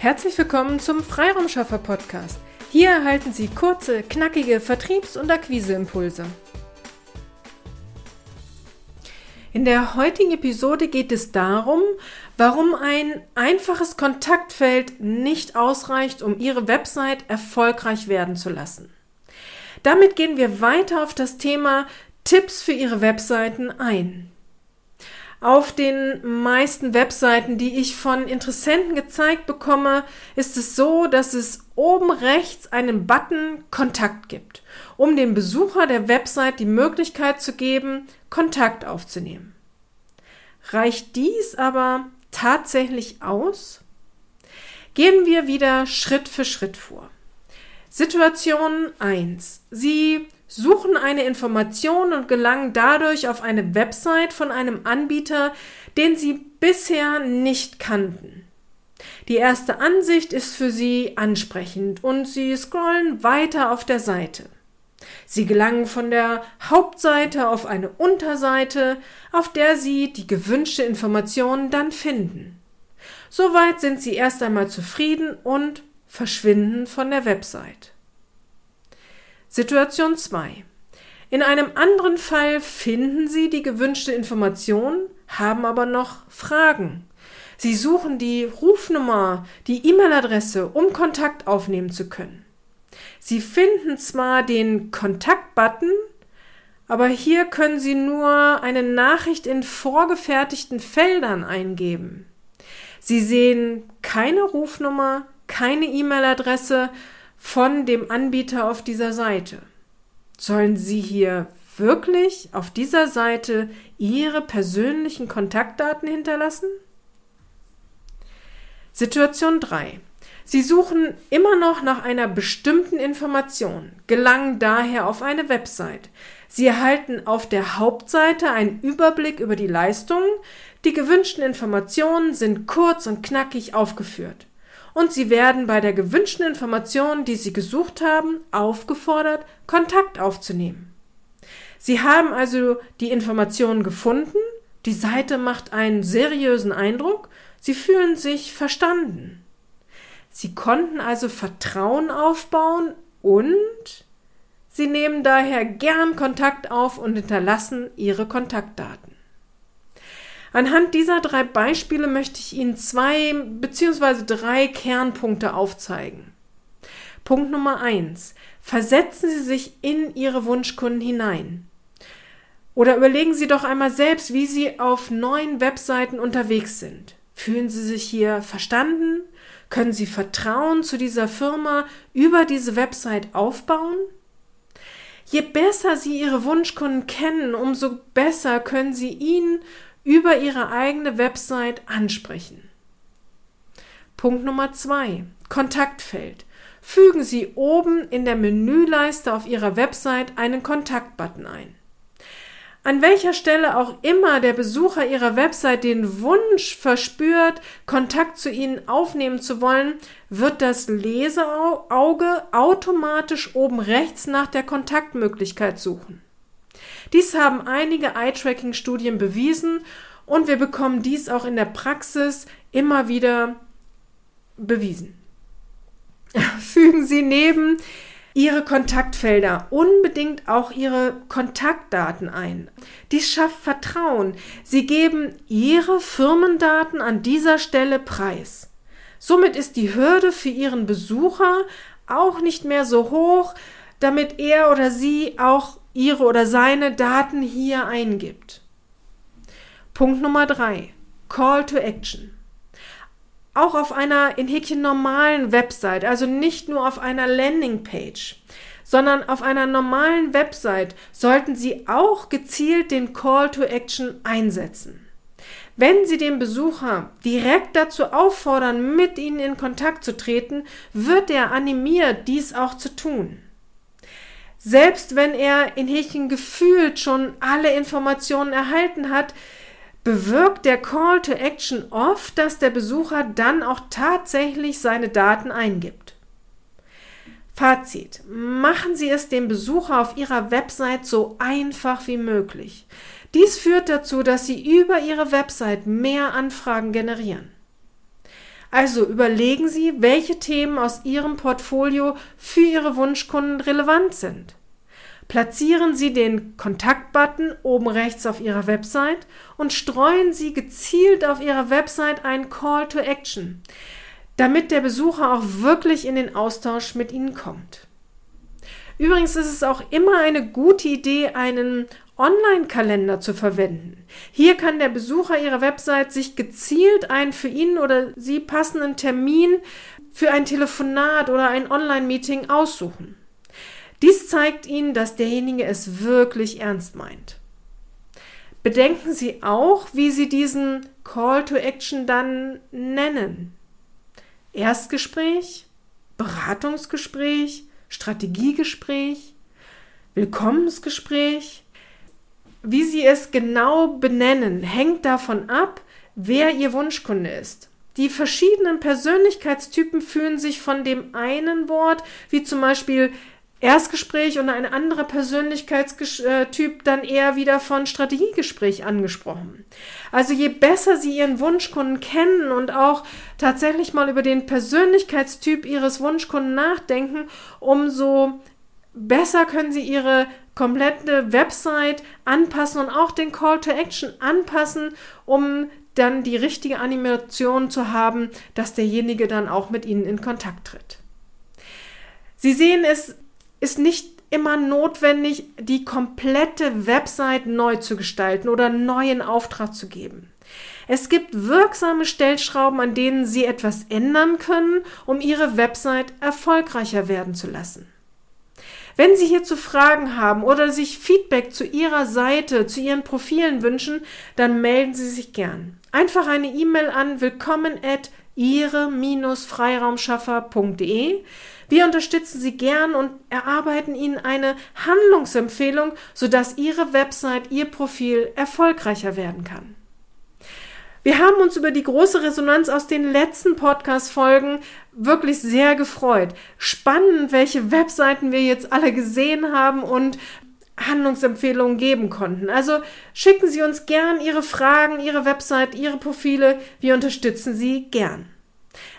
Herzlich willkommen zum Freiraumschaffer Podcast. Hier erhalten Sie kurze, knackige Vertriebs- und Akquiseimpulse. In der heutigen Episode geht es darum, warum ein einfaches Kontaktfeld nicht ausreicht, um Ihre Website erfolgreich werden zu lassen. Damit gehen wir weiter auf das Thema Tipps für Ihre Webseiten ein. Auf den meisten Webseiten, die ich von Interessenten gezeigt bekomme, ist es so, dass es oben rechts einen Button Kontakt gibt, um dem Besucher der Website die Möglichkeit zu geben, Kontakt aufzunehmen. Reicht dies aber tatsächlich aus? Gehen wir wieder Schritt für Schritt vor. Situation 1. Sie suchen eine Information und gelangen dadurch auf eine Website von einem Anbieter, den sie bisher nicht kannten. Die erste Ansicht ist für sie ansprechend und sie scrollen weiter auf der Seite. Sie gelangen von der Hauptseite auf eine Unterseite, auf der sie die gewünschte Information dann finden. Soweit sind sie erst einmal zufrieden und verschwinden von der Website. Situation 2. In einem anderen Fall finden Sie die gewünschte Information, haben aber noch Fragen. Sie suchen die Rufnummer, die E-Mail-Adresse, um Kontakt aufnehmen zu können. Sie finden zwar den Kontakt-Button, aber hier können Sie nur eine Nachricht in vorgefertigten Feldern eingeben. Sie sehen keine Rufnummer, keine E-Mail-Adresse von dem Anbieter auf dieser Seite. Sollen Sie hier wirklich auf dieser Seite Ihre persönlichen Kontaktdaten hinterlassen? Situation 3. Sie suchen immer noch nach einer bestimmten Information, gelangen daher auf eine Website. Sie erhalten auf der Hauptseite einen Überblick über die Leistungen. Die gewünschten Informationen sind kurz und knackig aufgeführt und Sie werden bei der gewünschten Information, die Sie gesucht haben, aufgefordert, Kontakt aufzunehmen. Sie haben also die Informationen gefunden, die Seite macht einen seriösen Eindruck, Sie fühlen sich verstanden. Sie konnten also Vertrauen aufbauen und Sie nehmen daher gern Kontakt auf und hinterlassen Ihre Kontaktdaten. Anhand dieser drei Beispiele möchte ich Ihnen zwei bzw. drei Kernpunkte aufzeigen. Punkt Nummer eins. Versetzen Sie sich in Ihre Wunschkunden hinein. Oder überlegen Sie doch einmal selbst, wie Sie auf neuen Webseiten unterwegs sind. Fühlen Sie sich hier verstanden? Können Sie Vertrauen zu dieser Firma über diese Website aufbauen? Je besser Sie Ihre Wunschkunden kennen, umso besser können Sie ihnen über Ihre eigene Website ansprechen. Punkt Nummer zwei: Kontaktfeld. Fügen Sie oben in der Menüleiste auf Ihrer Website einen Kontaktbutton ein. An welcher Stelle auch immer der Besucher Ihrer Website den Wunsch verspürt, Kontakt zu Ihnen aufnehmen zu wollen, wird das Leseauge automatisch oben rechts nach der Kontaktmöglichkeit suchen. Dies haben einige Eye-Tracking-Studien bewiesen und wir bekommen dies auch in der Praxis immer wieder bewiesen. Fügen Sie neben Ihre Kontaktfelder unbedingt auch Ihre Kontaktdaten ein. Dies schafft Vertrauen. Sie geben Ihre Firmendaten an dieser Stelle preis. Somit ist die Hürde für Ihren Besucher auch nicht mehr so hoch, damit er oder sie auch ihre oder seine Daten hier eingibt. Punkt Nummer drei: Call to Action. Auch auf einer in Häkchen normalen Website, also nicht nur auf einer Landingpage, sondern auf einer normalen Website sollten Sie auch gezielt den Call to Action einsetzen. Wenn Sie den Besucher direkt dazu auffordern, mit Ihnen in Kontakt zu treten, wird er animiert, dies auch zu tun. Selbst wenn er in Häkchen gefühlt schon alle Informationen erhalten hat, bewirkt der Call to Action oft, dass der Besucher dann auch tatsächlich seine Daten eingibt. Fazit. Machen Sie es dem Besucher auf Ihrer Website so einfach wie möglich. Dies führt dazu, dass Sie über Ihre Website mehr Anfragen generieren. Also überlegen Sie, welche Themen aus Ihrem Portfolio für Ihre Wunschkunden relevant sind. Platzieren Sie den Kontaktbutton oben rechts auf Ihrer Website und streuen Sie gezielt auf Ihrer Website einen Call to Action, damit der Besucher auch wirklich in den Austausch mit Ihnen kommt. Übrigens ist es auch immer eine gute Idee, einen Online-Kalender zu verwenden. Hier kann der Besucher Ihrer Website sich gezielt einen für ihn oder sie passenden Termin für ein Telefonat oder ein Online-Meeting aussuchen. Dies zeigt Ihnen, dass derjenige es wirklich ernst meint. Bedenken Sie auch, wie Sie diesen Call to Action dann nennen. Erstgespräch, Beratungsgespräch, Strategiegespräch, Willkommensgespräch. Wie Sie es genau benennen, hängt davon ab, wer Ihr Wunschkunde ist. Die verschiedenen Persönlichkeitstypen fühlen sich von dem einen Wort, wie zum Beispiel Erstgespräch und ein anderer Persönlichkeitstyp dann eher wieder von Strategiegespräch angesprochen. Also je besser Sie Ihren Wunschkunden kennen und auch tatsächlich mal über den Persönlichkeitstyp Ihres Wunschkunden nachdenken, umso besser können Sie Ihre komplette Website anpassen und auch den Call to Action anpassen, um dann die richtige Animation zu haben, dass derjenige dann auch mit Ihnen in Kontakt tritt. Sie sehen es ist nicht immer notwendig, die komplette Website neu zu gestalten oder neuen Auftrag zu geben. Es gibt wirksame Stellschrauben, an denen Sie etwas ändern können, um Ihre Website erfolgreicher werden zu lassen. Wenn Sie hierzu Fragen haben oder sich Feedback zu Ihrer Seite, zu Ihren Profilen wünschen, dann melden Sie sich gern. Einfach eine E-Mail an willkommen at ihre-freiraumschaffer.de. Wir unterstützen Sie gern und erarbeiten Ihnen eine Handlungsempfehlung, sodass Ihre Website, Ihr Profil erfolgreicher werden kann. Wir haben uns über die große Resonanz aus den letzten Podcast-Folgen wirklich sehr gefreut. Spannend, welche Webseiten wir jetzt alle gesehen haben und Handlungsempfehlungen geben konnten. Also schicken Sie uns gern Ihre Fragen, Ihre Website, Ihre Profile. Wir unterstützen Sie gern.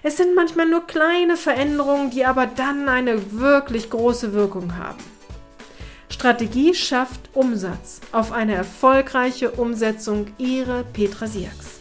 Es sind manchmal nur kleine Veränderungen, die aber dann eine wirklich große Wirkung haben. Strategie schafft Umsatz auf eine erfolgreiche Umsetzung Ihre Petra Siaks.